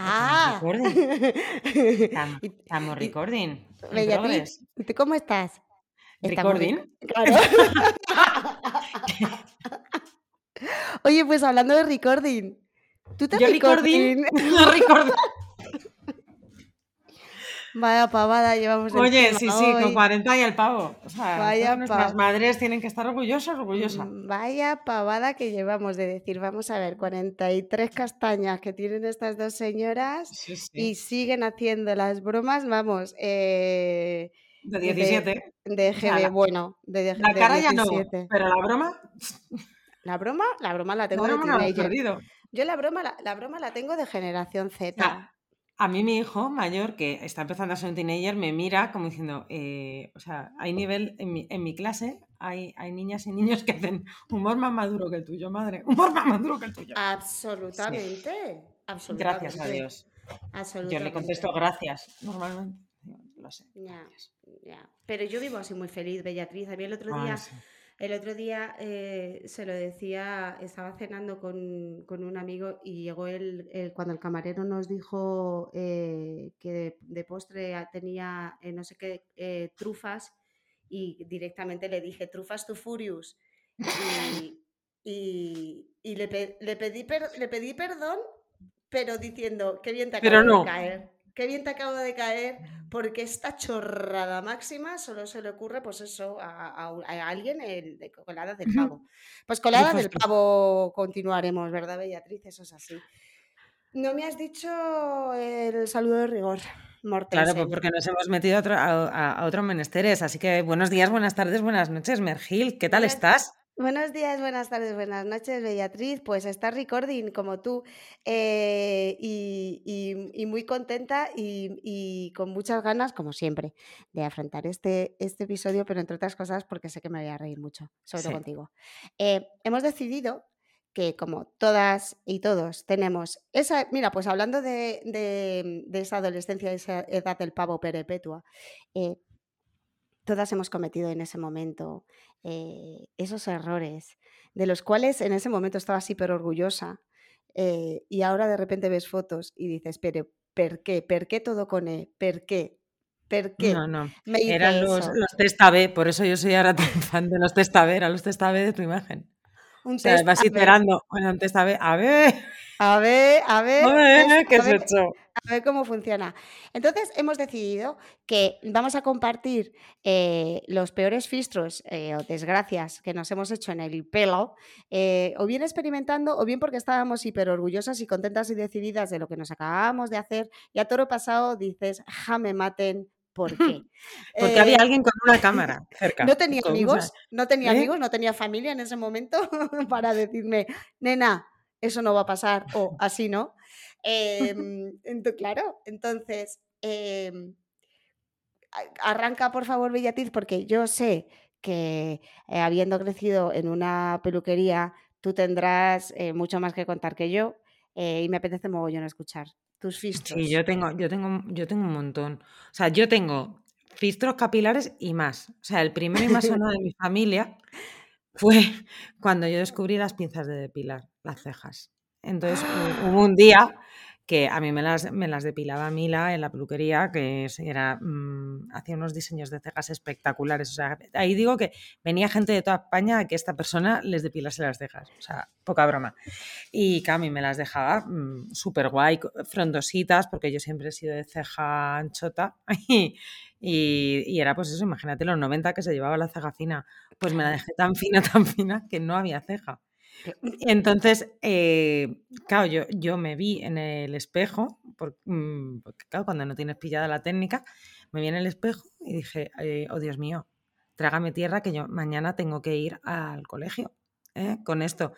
Ah, Estamos, estamos recording. Bellatriz, ¿tú cómo estás? Estamos ¿Recording? rec- Claro. Oye, pues hablando de recording. ¿Tú te Yo recording. recording? No recording. Vaya pavada llevamos Oye, sí, sí, con hoy. 40 y el pavo. O sea, Vaya nuestras madres tienen que estar orgullosas, orgullosas. Mm, Vaya pavada que llevamos de decir, vamos a ver, 43 castañas que tienen estas dos señoras Sí, sí. y siguen haciendo las bromas, vamos, eh, De de- 17. de sea, GB, bueno, de, de- La de cara ya no, 17. pero la broma, La broma, la broma la la tengo de broma no la perdido. Yo la broma, la, la broma la tengo de generación Z. a mí mi hijo mayor, que está empezando a ser un teenager, me mira como diciendo, eh, o sea, hay nivel, en mi, en mi clase hay, hay niñas y niños que hacen humor más maduro que el tuyo, madre, humor más maduro que el tuyo. Absolutamente. Absolutamente. Gracias a Dios. Yo Absolutamente. le contesto gracias, normalmente. Lo sé. Ya, ya. Pero yo vivo así muy feliz, Bellatriz. A mí el otro día, sí. El otro día eh, se lo decía, estaba cenando con, con un amigo y llegó el, el- cuando el camarero nos dijo eh, que de, de postre tenía eh, no sé qué eh, trufas y directamente le dije trufas to furious y, y- y le, pe- le pedí per- le pedí perdón pero diciendo qué bien te Pero acabo no. de caer qué bien te acabo de caer porque esta chorrada máxima solo se le ocurre pues eso a, a un- a alguien el de colada del pavo pues colada del pavo continuaremos verdad Beatriz eso es así no me has dicho el saludo de rigor Claro, pues Mortensen. porque nos hemos metido a, otro- a, otros menesteres. Así que buenos días, buenas tardes, buenas noches, Mergil. ¿Qué tal estás? Buenos días, buenas tardes, buenas noches, Beatriz. Pues está recording como tú eh, y, y- y muy contenta y, y con muchas ganas, como siempre, de afrontar este, este episodio, pero entre otras cosas porque sé que me voy a reír mucho, sobre todo Sí. contigo. Eh, hemos decidido que como todas y todos tenemos esa, mira, pues hablando de, de- de esa adolescencia, de esa edad del pavo perpetua, eh, todas hemos cometido en ese momento eh, esos errores, de los cuales en ese momento estabas hiper orgullosa eh, y ahora de repente ves fotos y dices, pero ¿per qué? ¿Per qué todo con E? ¿Per qué? ¿Per qué? No, no. Me Eran los, los test AB, por eso yo soy ahora tan fan de los test AB, eran los test AB de tu imagen. Un O sea, vas iterando, bueno, un test AB, a ver, a ver, a ver, a ver, test, ¿qué a has ver, hecho? a ver cómo funciona. Entonces hemos decidido que vamos a compartir eh, los peores filtros eh, o desgracias que nos hemos hecho en el pelo, eh, o bien experimentando, o bien porque estábamos hiper orgullosas y contentas y decididas de lo que nos acabábamos de hacer, y a toro pasado dices, ja, me maten, ¿por qué? Porque había Eh, alguien con una cámara cerca. no tenía una- amigos, no tenía ¿Eh? amigos, no tenía familia en ese momento para decirme, nena, eso no va a pasar o así no. Em, claro, entonces, em, arranca por favor, Bellatriz, porque yo sé que eh, habiendo crecido en una peluquería, tú tendrás eh, mucho más que contar que yo eh, y me apetece mogollón escuchar tus filtros. Sí, yo tengo, yo tengo, yo tengo un montón. O sea, yo tengo filtros capilares y más. O sea, el primero y más sonado de mi familia fue cuando yo descubrí las pinzas de depilar, las cejas. Entonces hu- hubo un día que a mí me las, me las depilaba Mila en la peluquería, que era, mm, hacía unos diseños de cejas espectaculares. Ahí digo que venía gente de toda España a que esta persona les depilase las cejas. O sea, poca broma. Y mí me las dejaba mm, súper guay, frondositas, porque yo siempre he sido de ceja anchota. Y, y- y era pues eso, imagínate los 90 que se llevaba la ceja fina. Pues me la dejé tan fina, tan fina, que no había ceja. Entonces, eh, claro, yo, yo me vi en el espejo, por- mm, porque claro, cuando no tienes pillada la técnica, me vi en el espejo y dije, eh, oh Dios mío, trágame tierra que yo mañana tengo que ir al colegio ¿eh? con esto.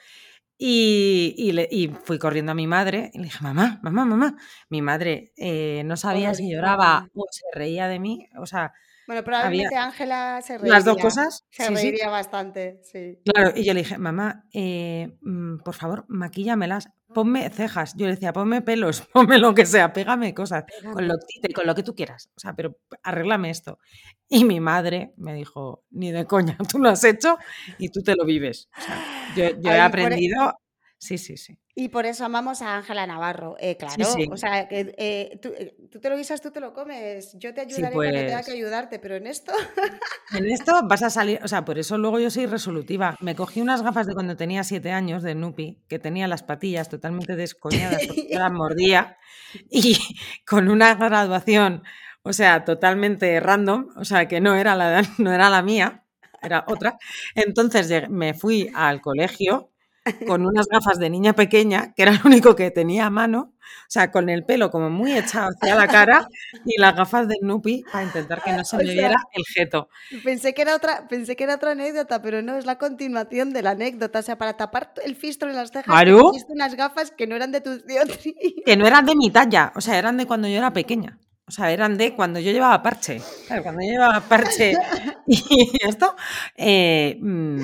Y, y, le- y fui corriendo a mi madre y le dije, mamá, mamá, mamá. Mi madre eh, no sabía si lloraba o se reía de mí. O sea, Bueno, probablemente Ángela se reiría. las dos cosas. Se Sí, sí. reiría bastante, sí. Claro, y yo le dije, mamá, eh, mm, por favor, maquíllamelas, ponme cejas. Yo le decía, ponme pelos, ponme lo que sea, pégame cosas, con lo, con lo que tú quieras. O sea, pero arréglame esto. Y mi madre me dijo, ni de coña, tú lo has hecho y tú te lo vives. O sea, yo, yo he e- aprendido. Sí, sí, sí. Y por eso amamos a Ángela Navarro. Eh, claro, sí. o sea, que, eh, tú, eh, tú te lo guisas, tú te lo comes. Yo te Sí, ayudaré cuando tenga que pues ayudarte, pero en esto. en esto vas a salir, o sea, por eso luego yo soy resolutiva. Me cogí unas gafas de cuando tenía siete años de Nupi, que tenía las patillas totalmente descoñadas porque las mordía, y con una graduación, o sea, totalmente random, o sea, que no era la, no era la mía, era otra. Entonces me fui al colegio con unas gafas de niña pequeña, que era lo único que tenía a mano, o sea, con el pelo como muy echado hacia la cara y las gafas de Nupi para intentar que no se O me sea, viera el jeto. Pensé que, era otra, pensé que era otra anécdota, pero no, es la continuación de la anécdota. O sea, para tapar el fistro en las cejas, te Claro, cogiste unas gafas que no eran de dioptrías. que no eran de mi talla, o sea, eran de cuando yo era pequeña. O sea, eran de cuando yo llevaba parche. Claro, cuando yo llevaba parche y esto, eh, mm,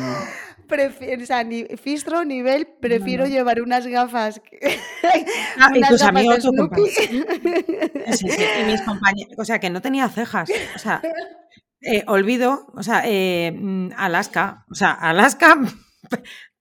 Prefiero, o sea, ni, fistro, nivel, no, prefiero no. llevar unas gafas, Ah, y unas tus gafas de amigos, tus compañeros. Sí, sí, y mis compañeros, o sea, que no tenía cejas. O sea, eh, olvido, o sea, eh, mm, Alaska, o sea, Alaska,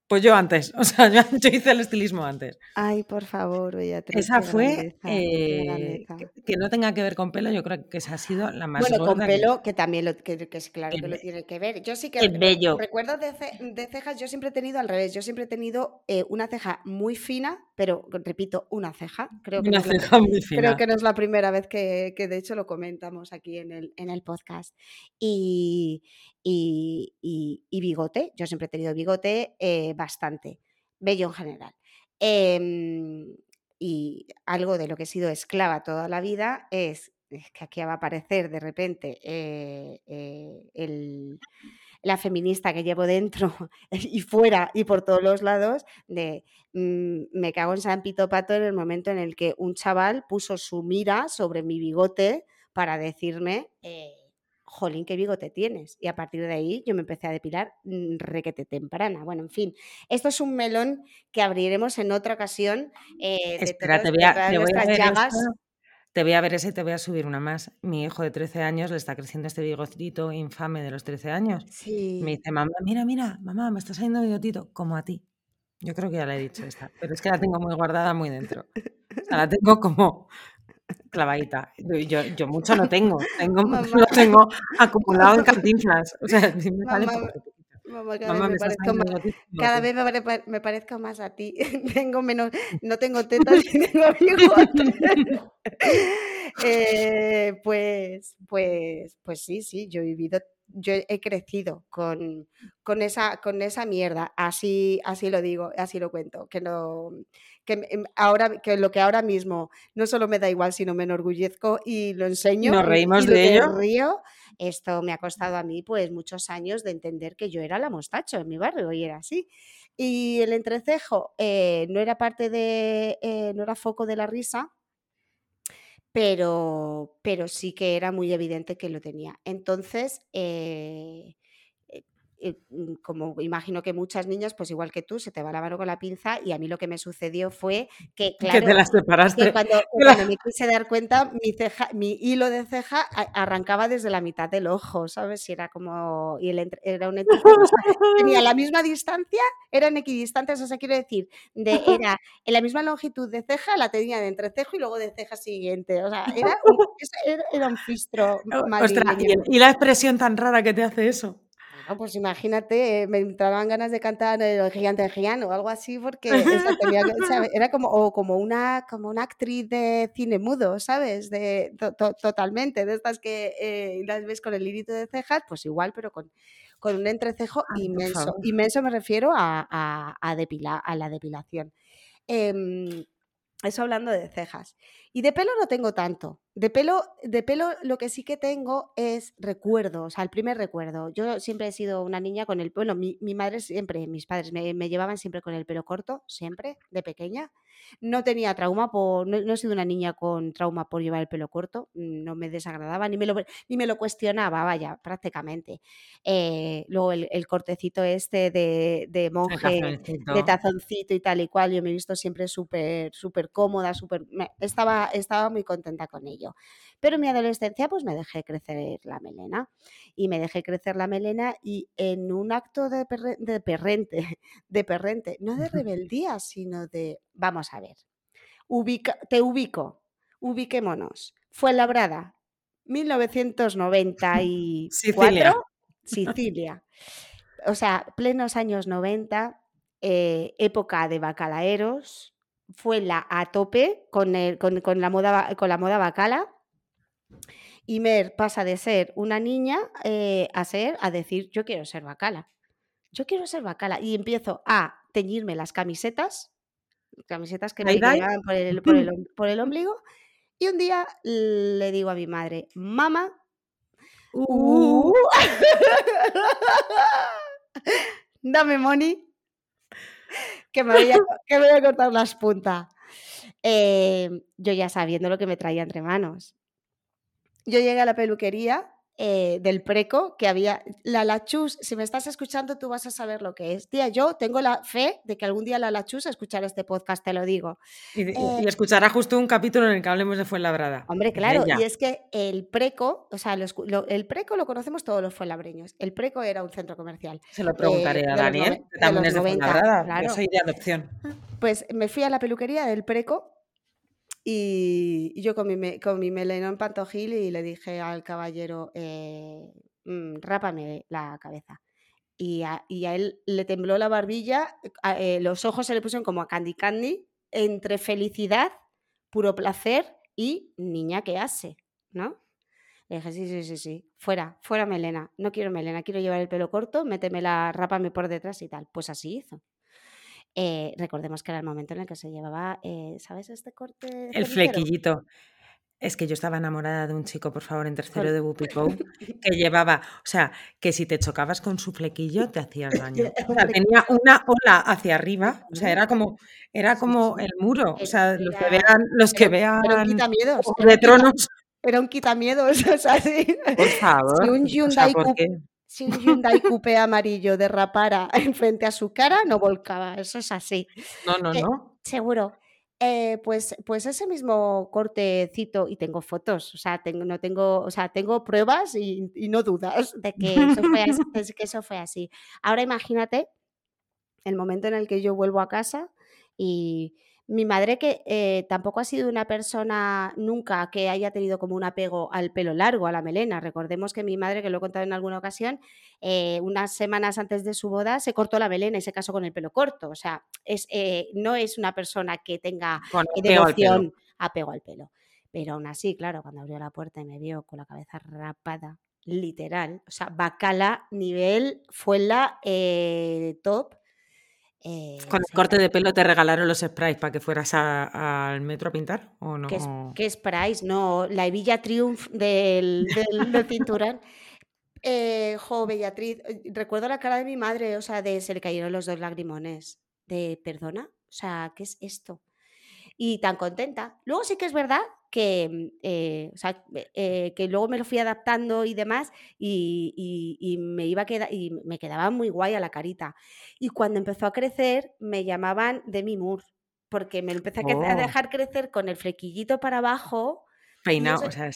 pues yo antes, o sea, yo, yo hice el estilismo antes. Ay, por favor, Beatriz, Esa fue, grandeza, eh, que, que no tenga que ver con pelo, yo creo que esa ha sido la más Bueno, con que... pelo, que también lo, que, que es claro que lo tiene que ver. Yo sí que bello. recuerdo de, ce- de cejas, yo siempre he tenido al revés. Yo siempre he tenido eh, una ceja muy fina, pero repito, una ceja. Creo que no Una la, ceja muy creo fina. que no es la primera vez que, que de hecho lo comentamos aquí en el, en el podcast. Y, y, y- y bigote, yo siempre he tenido bigote eh, bastante, bello en general. Em, y algo de lo que he sido esclava toda la vida es, que aquí va a aparecer de repente eh, eh, la feminista que llevo dentro y fuera y por todos los lados de mm, me cago en San Pito Pato en el momento en el que un chaval puso su mira sobre mi bigote para decirme, eh, jolín, qué bigote tienes. Y a partir de ahí yo me empecé a depilar mm, requete temprana. Bueno, en fin, esto es un melón que abriremos en otra ocasión eh, de, Espera, todos, te voy a, todas te voy a nuestras ver llagas. esto, te voy a ver ese y te voy a subir una más. Mi hijo de 13 años le está creciendo este bigotito infame de los 13 años. Me Sí. dice, mamá, mira, mira, mamá, me está saliendo bigotito, como a ti. Yo creo que ya le he dicho esta, pero es que la tengo muy guardada muy dentro. O sea, la tengo como clavadita. Yo, yo mucho no tengo, tengo lo tengo acumulado en cantinflas. O sea, sí me sale mamá, cada Mamá, vez me me más, cada ti. vez me, pare- me parezco más a ti. Tengo menos, no tengo tetas ni tengo. Eh, pues, pues, pues sí, sí, yo he vivido, yo he crecido con, con esa, con esa mierda, así, así lo digo, así lo cuento, que no, que em, ahora, que lo que ahora mismo no solo me da igual, sino me enorgullezco y lo enseño nos reímos y de ello. río, esto me ha costado a mí pues muchos años de entender que yo era la mostacho en mi barrio y era así. Y el entrecejo eh, no era parte de, eh, no era foco de la risa, pero, pero sí que era muy evidente que lo tenía. Entonces, eh, eh, mm, como imagino que muchas niñas, pues igual que tú, se te va la mano con la pinza y a mí lo que me sucedió fue que, Que te claro, que cuando, la- cuando me quise dar cuenta, mi, ceja, mi hilo de ceja arrancaba desde la mitad del ojo, ¿sabes? Y era como, y el era un tenía la misma distancia, eran equidistantes, o sea, quiero decir, de, era en la misma longitud de ceja, la tenía de entrecejo y luego de ceja siguiente, o sea, era un, era, era un fistro Ostras, y la expresión tan rara que te hace eso. Bueno, pues imagínate, eh, me entraban ganas de cantar el gigante gigano o algo así, porque tenía que- era como, o como una, como una actriz de cine mudo, ¿sabes? De, to- to- totalmente, de estas que eh, las ves con el hilito de cejas, pues igual, pero con, con un entrecejo inmenso. Inmenso me refiero a, a, a depila- a la depilación. Em, eso hablando de cejas. Y de pelo no tengo tanto. De pelo, de pelo lo que sí que tengo es recuerdos, o sea, el primer recuerdo. Yo siempre he sido una niña con el pelo, mi, mi madre siempre, mis padres me, me, llevaban siempre con el pelo corto, siempre, de pequeña. No tenía trauma, por, no, he sido una niña con trauma por llevar el pelo corto, no me desagradaba, ni me lo, ni me lo cuestionaba, vaya, prácticamente. Eh, luego el, el, cortecito este de, de monje, de tazoncito y tal y cual, yo me he visto siempre súper, súper cómoda, súper... Estaba, estaba muy contenta con ello. Pero en mi adolescencia pues me dejé crecer la melena y me dejé crecer la melena y en un acto de, de perrente, de perrente, no de rebeldía, sino de, vamos a ver, ubica, te ubico, ubiquémonos. Fue labrada 1994, Sicilia. Sicilia. O sea, plenos años 90, eh, época de bacalaeros, fue la a tope con, el, con, con, la moda, con la moda bacala y Mer pasa de ser una niña eh, a ser, a decir, yo quiero ser bacala. Yo quiero ser bacala. Y empiezo a teñirme las camisetas, camisetas que me llegaban por el, por, el, por el ombligo. Y un día le digo a mi madre, mamá, uh. dame money, que me, voy a, cortar las puntas. Eh, yo ya sabiendo lo que me traía entre manos yo llegué a la peluquería eh, del preco que había la lachus. Si me estás escuchando, tú vas a saber lo que es. Tía, yo tengo la fe de que algún día la lachus escuchará este podcast, te lo digo. Y, eh, escuchará justo un capítulo en el que hablemos de Fuenlabrada. Hombre, claro, y es que el preco, o sea, el preco lo conocemos todos los fuenlabreños. El preco era un centro comercial. Se lo preguntaré eh, a Daniel, que también es de Fuenlabrada. Yo soy de adopción. Pues me fui a la peluquería del preco y, yo con mi, con mi pantojil y le dije al caballero, eh, mm, rápame la cabeza. Y a, y a, él le tembló la barbilla, eh, los ojos se le pusieron como a candy candy, entre felicidad, puro placer y niña que hace, ¿no? Le dije, sí, sí, sí, sí, fuera, fuera melena, no quiero melena, quiero llevar el pelo corto, métemela, rápame por detrás y tal. Pues así hizo. Eh, recordemos que era el momento en el que se llevaba, eh, ¿sabes este corte? El flequillito. Es que yo estaba enamorada de un chico, por favor, en tercero de Bupico, que llevaba, o sea, que si te chocabas con su flequillo te hacías daño. O sea, tenía una ola hacia arriba, o sea, era como, era como el muro. O sea, los que vean, los que vean era un quitamiedos, de tronos. Era un quitamiedos, o sea, sí. Por favor. Si un Hyundai o sea, si un Hyundai Coupé amarillo derrapara enfrente a su cara, no volcaba. Eso es así. No, no, eh, no. Seguro. Eh, pues, pues ese mismo cortecito, y tengo fotos, o sea, tengo, no tengo, o sea, tengo pruebas y, y no dudas de que, eso fue así, de que eso fue así. Ahora imagínate el momento en el que yo vuelvo a casa y, mi madre, que eh, tampoco ha sido una persona nunca que haya tenido como un apego al pelo largo, a la melena. Recordemos que mi madre, que lo he contado en alguna ocasión, eh, unas semanas antes de su boda se cortó la melena y se casó con el pelo corto. O sea, es, eh, no es una persona que tenga devoción, apego al pelo. Pero aún así, claro, cuando abrió la puerta y me vio con la cabeza rapada, literal, o sea, bacala nivel, fue la top eh, ¿Con el corte de pelo te regalaron los sprays para que fueras al metro a pintar? ¿o no? ¿Qué, sprays? No, la Villa Triumph del, del, cinturón. Eh, jo, Bellatriz, eh, recuerdo la cara de mi madre, o sea, de se le cayeron los dos lagrimones. De, ¿perdona? O sea, ¿qué es esto? Y tan contenta. Luego sí que es verdad que, mm, eh, o sea, eh, que luego me lo fui adaptando y demás y, y, me iba a quedar, y me quedaba muy guay a la carita. Y cuando empezó a crecer me llamaban Demi Moore porque me empecé a oh. dejar crecer con el flequillito para abajo Peinado, o sea,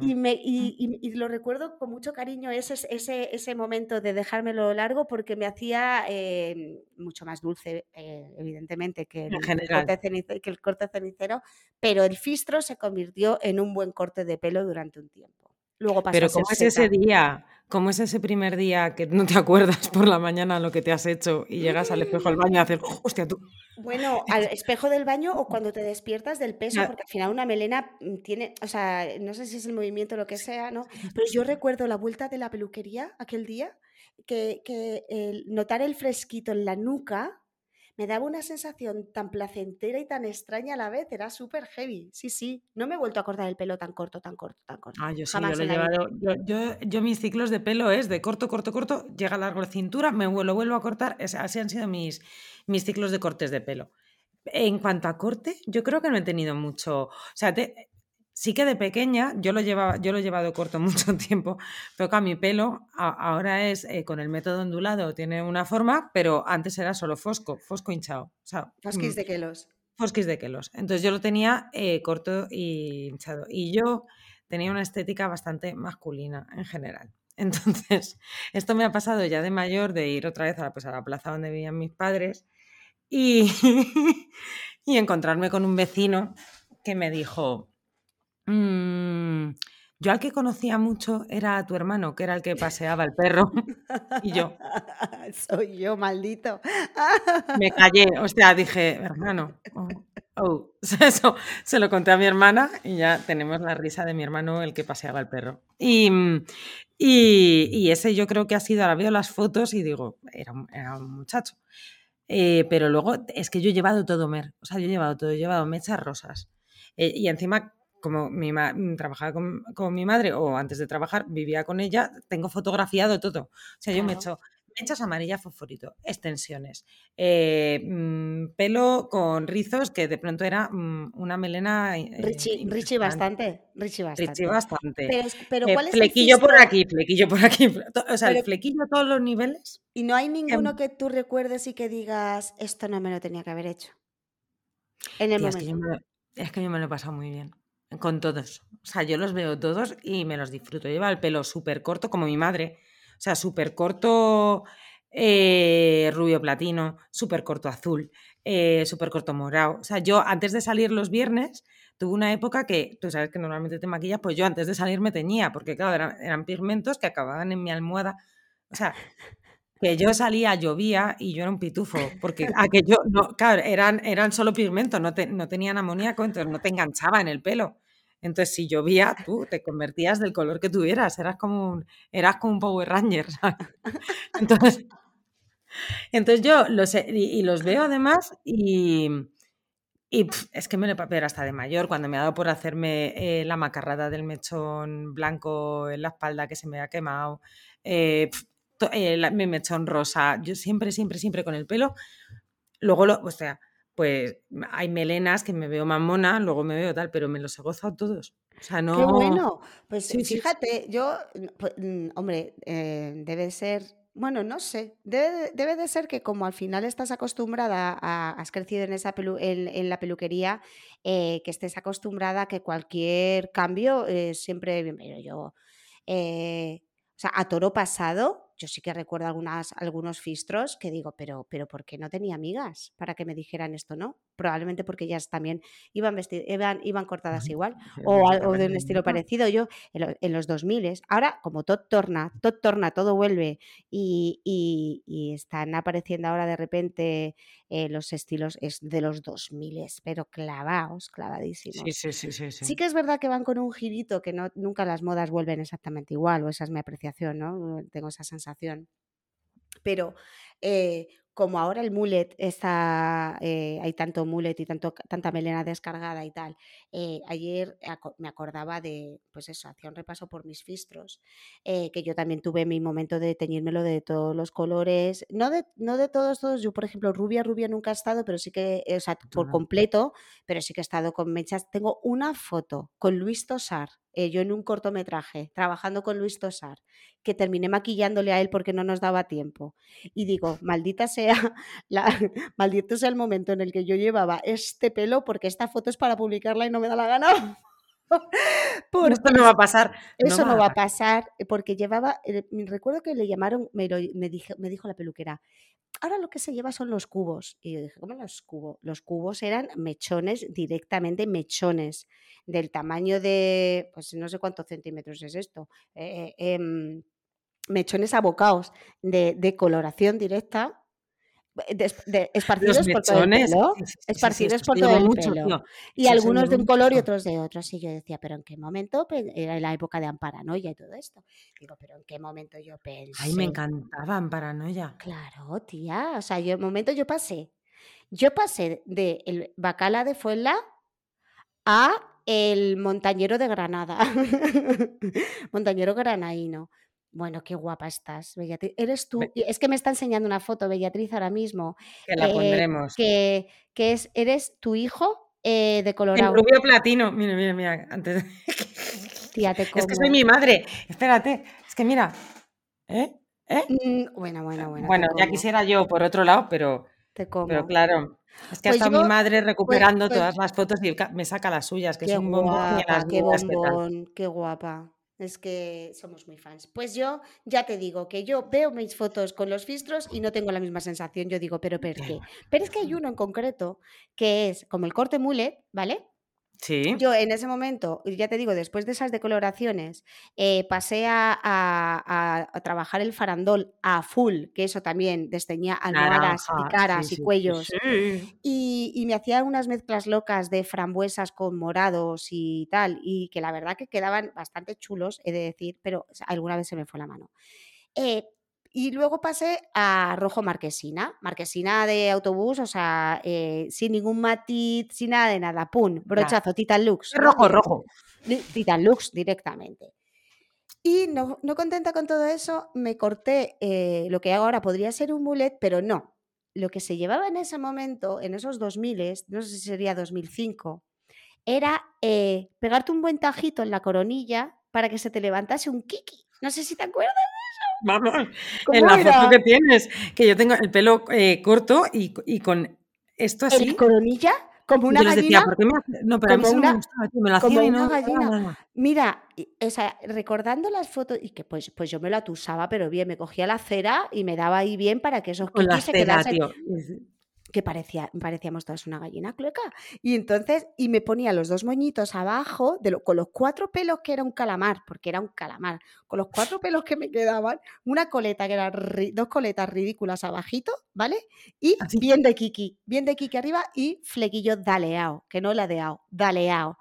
y, me, y, lo recuerdo con mucho cariño ese, ese, ese momento de dejármelo largo porque me hacía eh, mucho más dulce, eh, evidentemente, que el, corte cenicero, que el corte cenicero, pero el fistro se convirtió en un buen corte de pelo durante un tiempo. Luego pero ¿cómo es ese día? ¿Cómo es ese primer día que no te acuerdas por la mañana lo que te has hecho y llegas al espejo del baño a hacer, hostia, tú? Bueno, al espejo del baño o cuando te despiertas del peso, porque al final una melena mm, tiene, o sea, no sé si es el movimiento o lo que sea, ¿no? Pero yo recuerdo la vuelta de la peluquería aquel día, que, que notar el fresquito en la nuca me daba una sensación tan placentera y tan extraña a la vez, era súper heavy. Sí, sí, no me he vuelto a cortar el pelo tan corto, tan corto, tan corto. Ah, yo sí, yo lo he llevado. Yo, yo, mis ciclos de pelo es de corto, corto, corto, llega largo la cintura, me lo vuelvo a cortar. así han sido mis, mis ciclos de cortes de pelo. En cuanto a corte, yo creo que no he tenido mucho. O sea, sí que de pequeña yo lo, llevaba, yo lo he llevado corto mucho tiempo, pero que mi pelo ahora es eh, con el método ondulado, tiene una forma, pero antes era solo fosco, fosco hinchado. O sea, Fosquis mm, de quelos. Fosquis de quelos. Entonces yo lo tenía eh, corto y hinchado. Y yo tenía una estética bastante masculina en general. Entonces, esto me ha pasado ya de mayor de ir otra vez a la, pues, a la plaza donde vivían mis padres y, y encontrarme con un vecino que me dijo, Mm, yo al que conocía mucho era a tu hermano, que era el que paseaba el perro. y yo. Soy yo, maldito. Me callé, o sea, dije, hermano. Oh, oh". Eso se lo conté a mi hermana y ya tenemos la risa de mi hermano, el que paseaba el perro. Y, y, ese yo creo que ha sido, ahora veo las fotos y digo, era, era un muchacho. Eh, pero luego es que yo he llevado todo mer, o sea, yo he llevado todo, he llevado mechas rosas. Eh, y encima como mi mm, trabajaba con, mi madre o antes de trabajar vivía con ella, tengo fotografiado todo. O sea, yo me he hecho mechas amarillas fosforito, extensiones, eh, mm, pelo con rizos que de pronto era mm, una melena. Eh, Richie, bastante. Richie bastante. bastante. Pero, eh, ¿cuál es flequillo por aquí, flequillo por aquí. O sea, el flequillo a todos los niveles. Y no hay ninguno que tú recuerdes y que digas, esto no me lo tenía que haber hecho. En el momento. es que yo me lo he pasado muy bien. Con todos. O sea, yo los veo todos y me los disfruto. Lleva el pelo súper corto, como mi madre. O sea, súper corto eh, rubio platino, súper corto azul, eh, súper corto morado. O sea, yo antes de salir los viernes tuve una época que, tú sabes que normalmente te maquillas, pues yo antes de salir me teñía, porque claro, eran, eran pigmentos que acababan en mi almohada. O sea, que yo salía, llovía y yo era un pitufo, porque aquello, no, claro, eran, eran solo pigmentos, no, no tenían amoníaco, entonces no te enganchaba en el pelo. Entonces, si llovía, tú te convertías del color que tuvieras, eras como un, eras como un Power Ranger. Entonces, entonces yo los, y, los veo además y, y es que me lo he hasta de mayor, cuando me ha dado por hacerme eh, la macarrada del mechón blanco en la espalda que se me ha quemado, eh, eh, mi mechón rosa, yo siempre, siempre, siempre con el pelo. Luego, lo, o sea, pues hay melenas que me veo más mona, luego me veo tal, pero me los he gozado todos. O sea, no... Qué bueno. Pues fíjate, yo, pues, hombre, eh, debe ser, bueno, no sé, debe, debe, de ser que como al final estás acostumbrada, a, has crecido en, esa en, la peluquería, eh, que estés acostumbrada a que cualquier cambio es siempre bienvenido. Yo, eh, o sea, a toro pasado, yo sí que recuerdo algunas, algunos fistros que digo, pero, pero ¿por qué no tenía amigas para que me dijeran esto, no? Probablemente porque ellas también iban, iban, iban cortadas igual o, de un estilo parecido. Yo en, los 2000, ahora como todo torna, todo torna, todo vuelve y, y, están apareciendo ahora de repente eh, los estilos es de los 2000, pero clavados, clavadísimos. Sí, sí, sí, sí, sí. que es verdad que van con un girito que no, nunca las modas vuelven exactamente igual, o esa es mi apreciación, ¿no? Tengo esa sensación pero eh, como ahora el mullet está, eh, hay tanto mullet y tanto, tanta melena descargada y tal, eh, ayer me acordaba de, pues eso, hacía un repaso por mis fistros, que yo también tuve mi momento de teñírmelo de todos los colores, no de, no de todos, todos, yo por ejemplo rubia, rubia nunca he estado, pero sí que, o sea, por completo, pero sí que he estado con mechas, tengo una foto con Luis Tosar, yo en un cortometraje, trabajando con Luis Tosar, que terminé maquillándole a él porque no nos daba tiempo. Y digo, maldita sea, la, maldito sea el momento en el que yo llevaba este pelo porque esta foto es para publicarla y no me da la gana. Esto no va a pasar. Eso no, va, a pasar porque llevaba, eh, recuerdo que le llamaron, me, me, dijo, me dijo la peluquera, ahora lo que se lleva son los cubos. Y yo dije, ¿cómo los cubos? Los cubos eran mechones, directamente mechones, del tamaño de, pues no sé cuántos centímetros es esto, eh, em, mechones abocados de, de coloración directa, de, esparcidos por todo el pelo, esparcidos por todo el pelo. y algunos de un color y otros de otro. Y yo decía, pero ¿en qué momento? Era la época de Amparanoia y todo esto. Digo, pero ¿en qué momento yo pensé? Ay, me encantaba Amparanoia. Claro, tía. O sea, yo en momento yo pasé Yo pasé de el bacala de Fuenla a el montañero de Granada. montañero granaíno. Bueno, qué guapa estás, Bellatriz. Eres tú. Es que me está enseñando una foto, Bellatriz, ahora mismo. Que la pondremos. Que, que es, eres tu hijo eh, de Colorado. rubio platino. Mira, mira, mira. Antes... Tía, te Es que soy mi madre. Espérate. Es que mira. ¿Eh? ¿Eh? Mm, Bueno, bueno, bueno. Bueno, ya quisiera yo por otro lado, pero, te pero como. claro. Es que ha Pues estado mi madre pues, recuperando pues, todas las fotos y me saca las suyas, que qué es un bombón y las qué mías, ¿qué tal? bombón, qué guapa. Es que somos muy fans. Pues yo ya te digo que yo veo mis fotos con los filtros y no tengo la misma sensación. Yo digo, pero ¿por qué? Pero es que hay uno en concreto que es como el corte mullet, ¿vale? Sí, Yo en ese momento, ya te digo, después de esas decoloraciones, eh, pasé a, a- trabajar el farandol a full, que eso también desteñía almohadas y sí, caras y sí, cuellos. y me hacía unas mezclas locas de frambuesas con morados y tal, y que la verdad que quedaban bastante chulos, he de decir, pero alguna vez se me fue la mano. Eh, y luego pasé a rojo marquesina, marquesina de autobús, o sea, eh, sin ningún matiz, sin nada de nada, pum, brochazo, Titan Lux, rojo, rojo. Titan Lux directamente. Y no, no contenta con todo eso, me corté eh, lo que ahora podría ser un mulet, pero no. Lo que se llevaba en ese momento, en esos 2000, no sé si sería 2005, era eh, pegarte un buen tajito en la coronilla para que se te levantase un kiki. No sé si te acuerdas. Vamos, en ¿Cómo la foto que tienes, que yo tengo el pelo eh, corto y, y con esto la así, coronilla, como una yo les decía, gallina, ¿por qué me hace-?" No, pero a mí no una, me lo como hacía y una no... gallina. Mira, y- o sea, recordando las fotos, y que pues, pues yo me lo atusaba, pero bien, me cogía la cera y me daba ahí bien para que esos Con la se tío. Que parecía, parecíamos todas una gallina clueca. Y entonces, y me ponía los dos moñitos abajo, de lo- con los cuatro pelos que era un calamar, porque era un calamar, con los cuatro pelos que me quedaban, una coleta que eran dos coletas ridículas abajito, ¿vale? Y Así. bien de kiki, bien de kiki arriba y flequillo daleado, que no ladeado, daleado.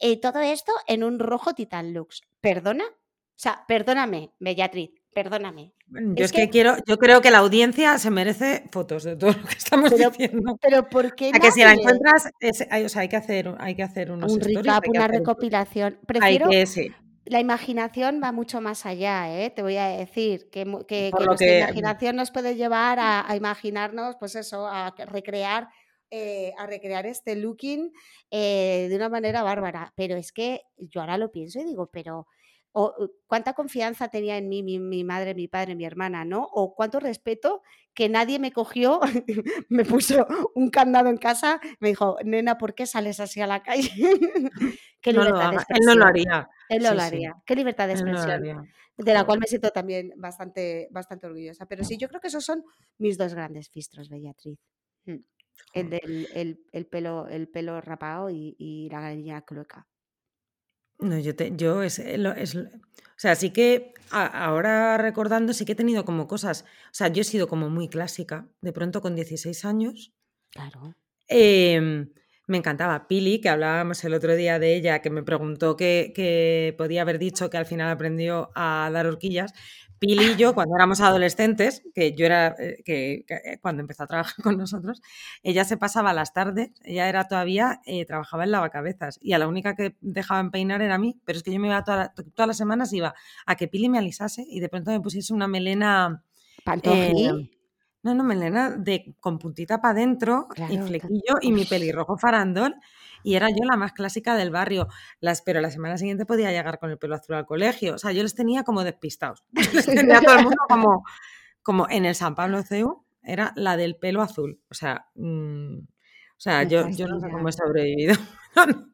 Eh, todo esto en un rojo Titan Lux. ¿Perdona? O sea, perdóname, Bellatriz, perdóname. Yo Es es que que, quiero, yo creo que la audiencia se merece fotos de todo lo que estamos pero, diciendo. pero ¿por qué A que si la encuentras, es- hay, o sea, hay que hacer, hay que hacer unos Un stories, recap, una hacer un- recopilación. hay Prefiero, que sí. la imaginación va mucho más allá, ¿eh? Te voy a decir que, que- nuestra imaginación nos puede llevar a, a imaginarnos, pues eso, a recrear, eh, a recrear este looking eh, de una manera bárbara. Pero es que yo ahora lo pienso y digo, pero o, cuánta confianza tenía en mí mi, mi madre, mi padre, mi hermana, ¿no? O cuánto respeto que nadie me cogió, me puso un candado en casa, me dijo, nena, ¿por qué sales así a la calle? Qué no lo libertad de haga. Él no lo expresión. haría. Él no Sí, lo sí. haría. Qué libertad de no expresión, de la cual me siento también bastante, bastante orgullosa. Pero sí, yo creo que esos son mis dos grandes filtros, Bellatriz. Mm. El del el, el pelo, el pelo rapado y, y la gallina clueca. No, yo, te, yo es, eh, lo- es, o sea, sí que a- ahora recordando, sí que he tenido como cosas, o sea, yo he sido como muy clásica, de pronto con 16 años, Claro. em, me encantaba Pili, que hablábamos el otro día de ella, que me preguntó que, que podía haber dicho que al final aprendió a dar horquillas. Pili y yo, cuando éramos adolescentes, que yo era, eh, que, que, eh, cuando empezó a trabajar con nosotros, ella se pasaba las tardes, ella era todavía, eh, trabajaba en lavacabezas y a la única que dejaban peinar era a mí, pero es que yo me iba toda la- todas las semanas, iba a que Pili me alisase y de pronto me pusiese una melena, eh. No, no, melena de, con puntita para adentro y Claro. ta- flequillo y mi pelirrojo farandol y era yo la más clásica del barrio. Las, pero la semana siguiente podía llegar con el pelo azul al colegio. O sea, yo les tenía como despistados. Les tenía a todo el mundo como, como en el San Pablo CEU, era la del pelo azul. O sea, mm, o sea Me yo, yo no sé fascina. cómo he sobrevivido.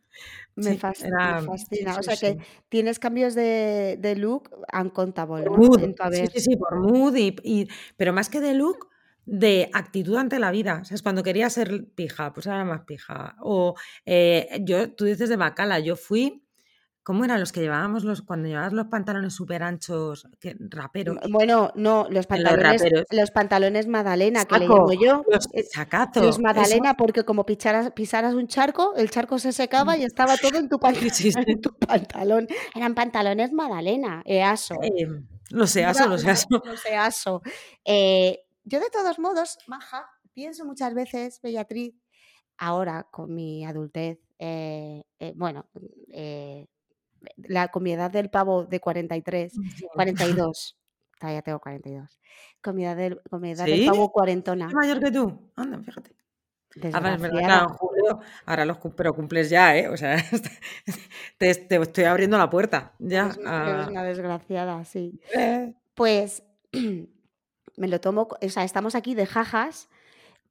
Me, Sí, fas- me era. Sí, fascina. O sí, sea que sí. tienes cambios de, de look uncontable, Por mood, En tu sí, haber. sí, sí, por mood, y, y- pero más que de look, de actitud ante la vida. O sea, es cuando quería ser pija, pues era más pija. O eh, yo, tú dices de bacala, yo fui, ¿cómo eran los que llevábamos los, cuando llevabas los pantalones súper anchos, que, raperos? Bueno, no, los los pantalones, raperos. los pantalones Magdalena, que le llamo yo. los eh, Los eso. Magdalena, porque como picharas, pisaras un charco, el charco se secaba y estaba todo en tu, pan- Sí, sí, sí. en tu pantalón. Eran pantalones Magdalena, EASO. Eh, lo sé, Iba eso, lo un sé, eso. no sé, aso. Eh, yo de todos modos, maja, pienso muchas veces, Beatriz, ahora con mi adultez, eh, eh, bueno, eh, la, con mi edad del pavo de 43, 42, todavía tengo 42, con mi edad del, con mi edad del pavo cuarentona. ¿Es mayor que tú? Anda, fíjate. Ah, es verdad, claro, julio, ahora los pero cumples ya, ¿eh? O sea, te, te estoy abriendo la puerta ya. Eres una, eres a- una desgraciada, sí. Pues me lo tomo, o sea, estamos aquí de jajas,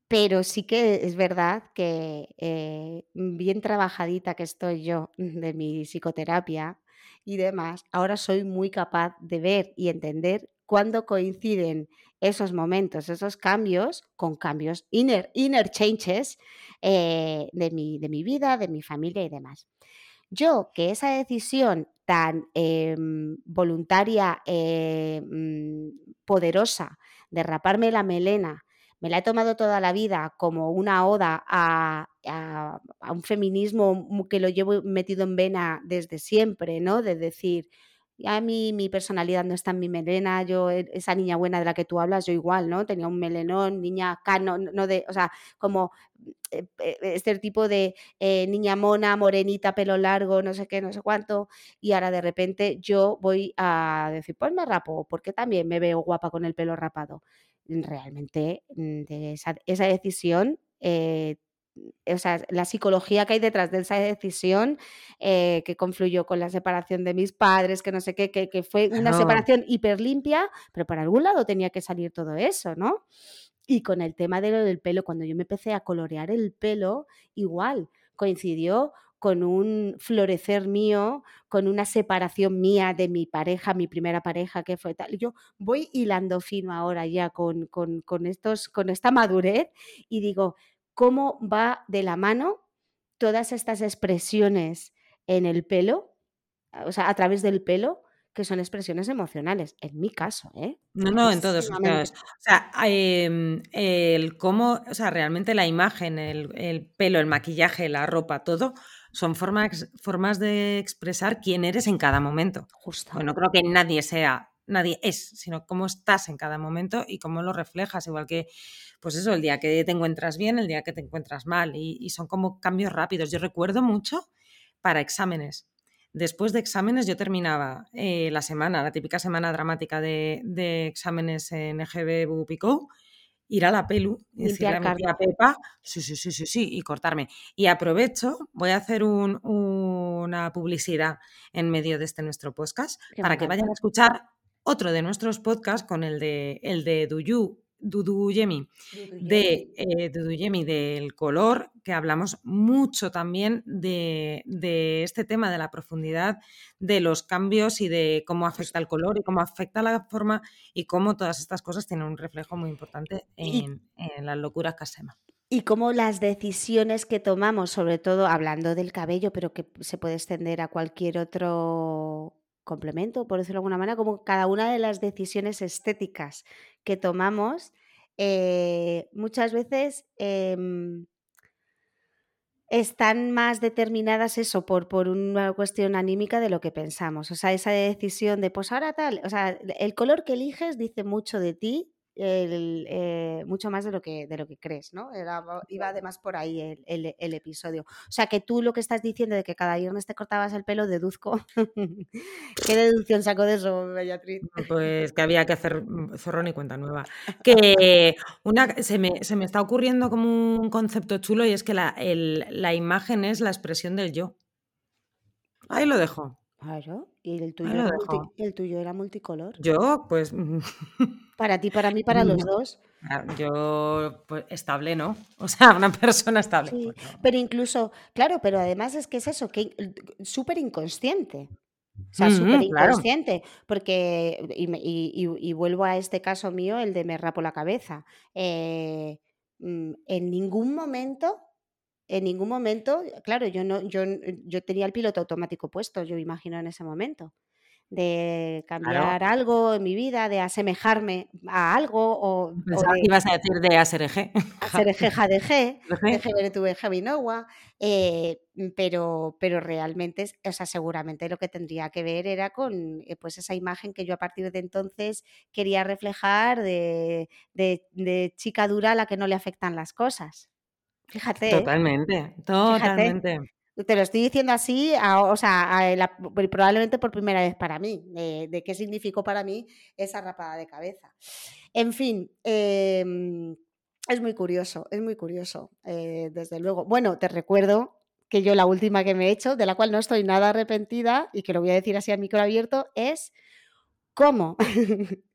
pero sí que es verdad que eh, bien trabajadita que estoy yo de mi psicoterapia y demás, ahora soy muy capaz de ver y entender cuándo coinciden esos momentos, esos cambios con cambios, inner, inner changes eh, de, mi, de mi vida, de mi familia y demás. Yo, que esa decisión tan em, voluntaria, eh, mm, poderosa, de raparme la melena, me la he tomado toda la vida como una oda a, a- a un feminismo que lo llevo metido en vena desde siempre, ¿no? De decir, a mí mi personalidad no está en mi melena, yo, e- esa niña buena de la que tú hablas, yo igual, ¿no? Tenía un melenón, niña cano, no de, o sea, como eh, eh, este tipo de eh, niña mona, morenita, pelo largo, no sé qué, no sé cuánto, y ahora de repente yo voy a decir, pues me rapo, porque también me veo guapa con el pelo rapado. Realmente mm, de esa, esa decisión, eh, o sea, la psicología que hay detrás de esa decisión eh, que confluyó con la separación de mis padres, que no sé qué, que, que fue una separación hiper limpia, pero por algún lado tenía que salir todo eso, ¿no? Y con el tema de lo del pelo, cuando yo me empecé a colorear el pelo, igual, coincidió con un florecer mío, con una separación mía de mi pareja, mi primera pareja, que fue tal. Yo voy hilando fino ahora ya con, con, con estos, con esta madurez y digo, ¿cómo va de la mano todas estas expresiones en el pelo, o sea, a través del pelo, que son expresiones emocionales, en mi caso, ¿eh? No, no, en todos los casos. O sea, em, el cómo, o sea, realmente la imagen, el, el pelo, el maquillaje, la ropa, todo, son formas, formas de expresar quién eres en cada momento. Justo. Bueno, no creo que nadie sea, nadie es, sino cómo estás en cada momento y cómo lo reflejas, igual que, pues eso, el día que te encuentras bien, el día que te encuentras mal, y, y son como cambios rápidos. Yo recuerdo mucho para exámenes. Después de exámenes yo terminaba eh, la semana, la típica semana dramática de, de exámenes en EGB Bupico, ir a la pelu y decirle a mi tía. Pepa, sí, sí, sí, sí, sí, y cortarme. Y aprovecho, voy a hacer un- una publicidad en medio de este nuestro podcast Qué para que vayan a escuchar otro de nuestros podcasts con el de, el de Duyu, Dudu Yemi, de eh, Dudu Yemi, del color, que hablamos mucho también de, de este tema, de la profundidad de los cambios y de cómo afecta el color y cómo afecta la forma y cómo todas estas cosas tienen un reflejo muy importante en, en las locuras Casema. Y cómo las decisiones que tomamos, sobre todo hablando del cabello, pero que se puede extender a cualquier otro complemento, por decirlo de alguna manera, como cada una de las decisiones estéticas que tomamos, eh, muchas veces em, están más determinadas eso por, por una cuestión anímica de lo que pensamos. O sea, esa decisión de, pues ahora tal, o sea, el color que eliges dice mucho de ti, el, eh, mucho más de lo que, de lo que crees, ¿no? Era- iba además por ahí el, el- el episodio. O sea, que tú lo que estás diciendo de que cada viernes te cortabas el pelo, deduzco. ¿Qué deducción saco de eso, Beatriz? Pues que había que hacer zorrón y cuenta nueva. Que una, se, me, se me está ocurriendo como un concepto chulo y es que la, la imagen es la expresión del yo. Ahí lo dejo. Claro, y el tuyo, lo era multi- el tuyo era multicolor. Yo, pues, Para ti, para mí, para los dos. ah, yo, pues, estable, ¿no? O sea, una persona estable. Sí, pues no. pero incluso, claro, pero además es que es eso, que súper inconsciente. O sea, Mm, súper claro. inconsciente, porque, y, me- y- y- y vuelvo a este caso mío, el de me rapo la cabeza. eh, mm, en ningún momento, en ningún momento, claro, yo no, yo, yo tenía el piloto automático puesto, yo imagino en ese momento. de cambiar algo en mi vida, de asemejarme a algo o, Pensaba que ibas a decir de ASRG. ASRG, JDG, GBRTV, Javinowa, eh, pero, pero realmente, o sea, seguramente lo que tendría que ver era con eh, pues esa imagen que yo a partir de entonces quería reflejar de, de, chica dura a la que no le afectan las cosas. Fíjate. Totalmente, totalmente. Te lo estoy diciendo así, o sea, probablemente por primera vez para mí, de, qué significó para mí esa rapada de cabeza. En fin, em, es muy curioso, es muy curioso, eh, desde luego. Bueno, te recuerdo que yo la última que me he hecho, de la cual no estoy nada arrepentida, y que lo voy a decir así a micro abierto, es cómo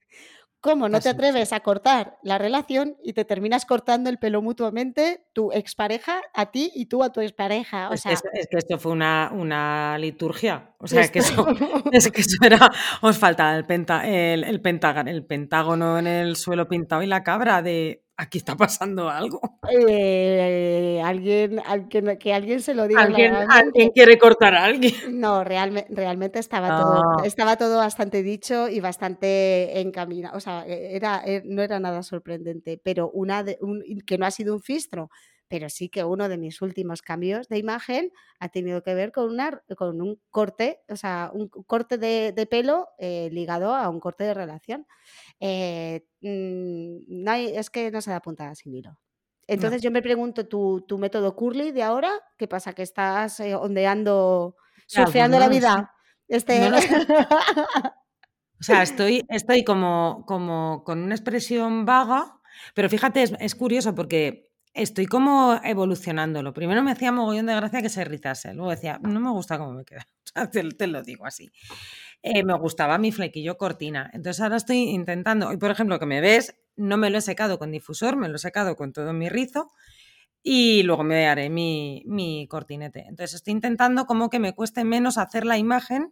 ¿Cómo no te atreves a cortar la relación y te terminas cortando el pelo mutuamente tu expareja a ti y tú a tu expareja? O es, sea, que, es, que esto fue una, una liturgia. O sea, es que, eso, es que eso era. Os falta el, penta, el, el, el pentágono en el suelo pintado y la cabra de aquí está pasando algo. Eh, alguien, alguien, que alguien se lo diga. ¿Alguien, quiere cortar a alguien? No, realmente, realmente estaba, todo, estaba todo bastante dicho y bastante encaminado. O sea, e, era, e, no era nada sorprendente, pero una de, un, que no ha sido un fistro, pero sí que uno de mis últimos cambios de imagen ha tenido que ver con, una, con un corte, o sea, un corte de, de pelo eh, ligado a un corte de relación. Eh, mm, no hay, es que no se da puntada sin hilo. Entonces yo me pregunto, ¿tu, ¿tu, método curly de ahora? ¿Qué pasa? ¿Que estás eh, ondeando, surfeando la vida? Este... o sea, estoy, estoy como, como con una expresión vaga, pero fíjate, es, es curioso porque Estoy como evolucionándolo. Primero me hacía mogollón de gracia que se rizase. Luego decía, no me gusta cómo me queda. te, lo digo así. Eh, me gustaba mi flequillo cortina. Entonces ahora estoy intentando, hoy por ejemplo que me ves, no me lo he secado con difusor, me lo he secado con todo mi rizo y luego me haré mi, mi cortinete. Entonces estoy intentando como que me cueste menos hacer la imagen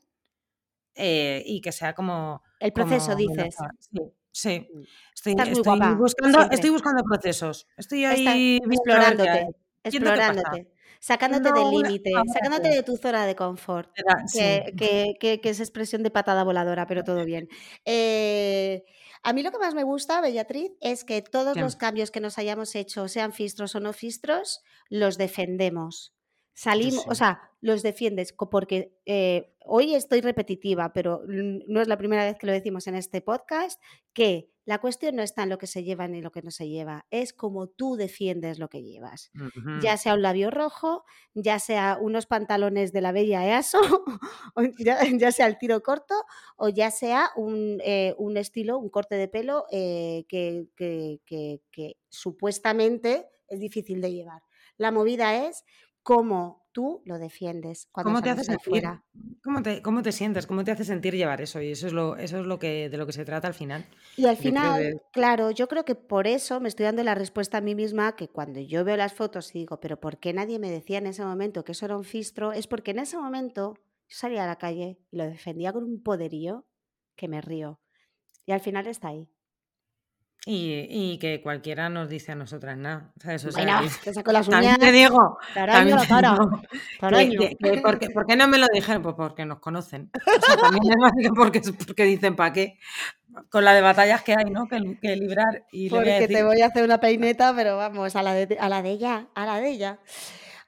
eh, y que sea como... El proceso, dices. Sí, Sí, mm. estoy, buscando, estoy buscando procesos. Estoy ahí explorándote, explorándote. Sacándote del límite, sacándote de tu zona de confort, que, es expresión de patada voladora, pero todo bien. Eh, a mí lo que más me gusta, Bellatriz, es que todos los cambios que nos hayamos hecho, sean fistros o no fistros, los defendemos. Salimos, o sea, los defiendes porque eh, hoy estoy repetitiva, pero no es la primera vez que lo decimos en este podcast, que la cuestión no está en lo que se lleva ni lo que no se lleva, es como tú defiendes lo que llevas. Ya sea un labio rojo, ya sea unos pantalones de la bella EASO, ya, sea el tiro corto, o ya sea un, eh, estilo, un corte de pelo eh, que, que supuestamente es difícil de llevar. La movida es cómo tú lo defiendes cuando ¿Cómo te hace sentir, ¿cómo te, ¿Cómo te sientes? ¿Cómo te hace sentir llevar eso? Y eso es lo, eso es lo que, de lo que se trata al final. Y al final, claro, yo creo que por eso me estoy dando la respuesta a mí misma que cuando yo veo las fotos y digo, pero ¿por qué nadie me decía en ese momento que eso era un fistro? Es porque en ese momento yo salía a la calle y lo defendía con un poderío que me río. Y al final está ahí. Y, que cualquiera nos dice a nosotras nada. ¿sabes? O sea, te saco las uñas. te digo. También te digo ¿por, qué, no me lo dijeron? Pues porque nos conocen. O sea, también es más que porque, porque dicen para qué. Con la de batallas que hay, ¿no? Que, que librar. Y porque te voy a hacer una peineta, pero vamos, a la de, a la de ella, a la de ella.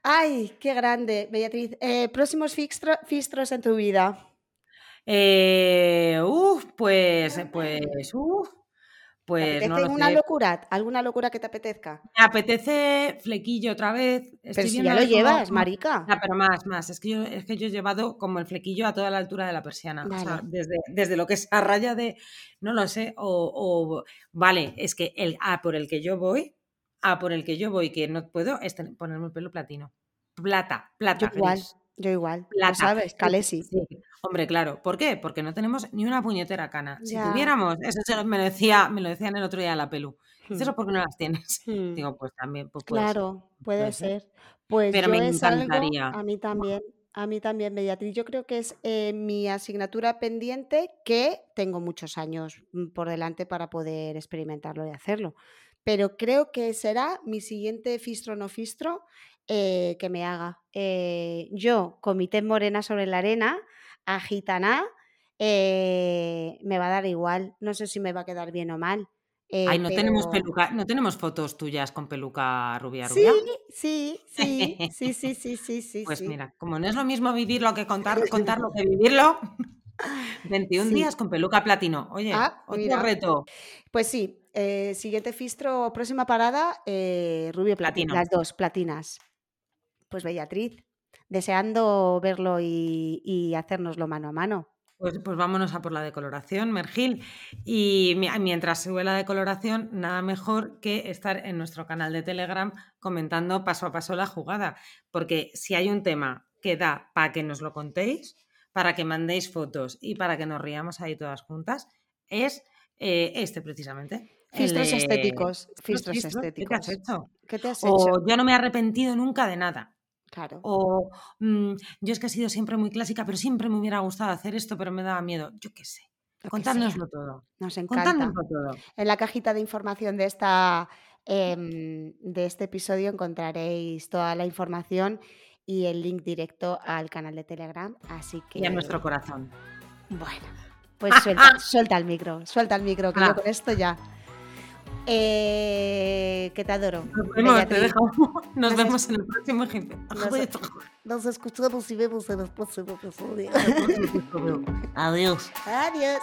Ay, qué grande, Beatriz. Eh, próximos fistros en tu vida. Eh, uf, pues, pues, uf. Pues ¿Te una locura? ¿Alguna locura que te apetezca? Me apetece flequillo otra vez. pero si ya lo llevas, marica. pero más, más. Es que, yo, es que yo he llevado como el flequillo a toda la altura de la persiana. O sea, desde, desde lo que es a raya de, no lo sé, o, vale, es que el A por el que yo voy, A por el que yo voy, que no puedo, es ponerme el pelo platino. Plata, plata. igual, yo igual. Plata. sabes, Calesi. Hombre, claro. ¿Por qué? Porque no tenemos ni una puñetera cana. Si tuviéramos, eso me lo, decía, me lo decían el otro día la pelu. Hmm. Eso porque no las tienes. Hmm. Digo, pues también. Pues claro, puede, ser. Pues Pero me encantaría. a mí también. A mí también, Beatriz. Yo creo que es eh, mi asignatura pendiente que tengo muchos años mm, por delante para poder experimentarlo y hacerlo. Pero creo que será mi siguiente fistro no fistro eh, que me haga. Eh, yo, comité morena sobre la arena, agitaná, eh, me va a dar igual. No sé si me va a quedar bien o mal. eh, Ay, no tenemos peluca, no tenemos fotos tuyas con peluca rubia rubia. sí, sí, sí, sí, sí, sí, sí. Pues sí. mira, como no es lo mismo vivirlo que contar, contarlo que vivirlo, 21 Sí. días con peluca platino. Oye, Ah, otro mira. reto. Pues sí, eh, siguiente fistro, próxima parada, eh, rubio. Platino. Las dos, platinas. Pues Bellatriz, deseando verlo y, y hacérnoslo mano a mano. Pues, pues vámonos a por la decoloración, Mergil. Y mi- mientras sube la decoloración, nada mejor que estar en nuestro canal de Telegram comentando paso a paso la jugada. Porque si hay un tema que da para que nos lo contéis, para que mandéis fotos y para que nos riamos ahí todas juntas, es eh, este precisamente. de- estéticos, fistros fistros, ¿Qué te has estéticos. hecho? ¿Qué te has hecho? O yo no me he arrepentido nunca de nada. Claro. O mm, yo es que he sido siempre muy clásica, pero siempre me hubiera gustado hacer esto, pero me daba miedo. Yo qué sé. lo que Contádnoslo sea. todo. Nos encanta. Todo. En la cajita de información de, esta, em, de este episodio encontraréis toda la información y el link directo al canal de Telegram. Así que. Y a nuestro corazón. Bueno, pues suelta, suelta el micro, suelta el micro, que Ah. yo con esto ya. Eh, que te adoro. Nos vemos, te dejo. Nos Nos vemos en el próximo ejemplo. Nos escuchamos y vemos en el próximo episodio. Adiós. Adiós.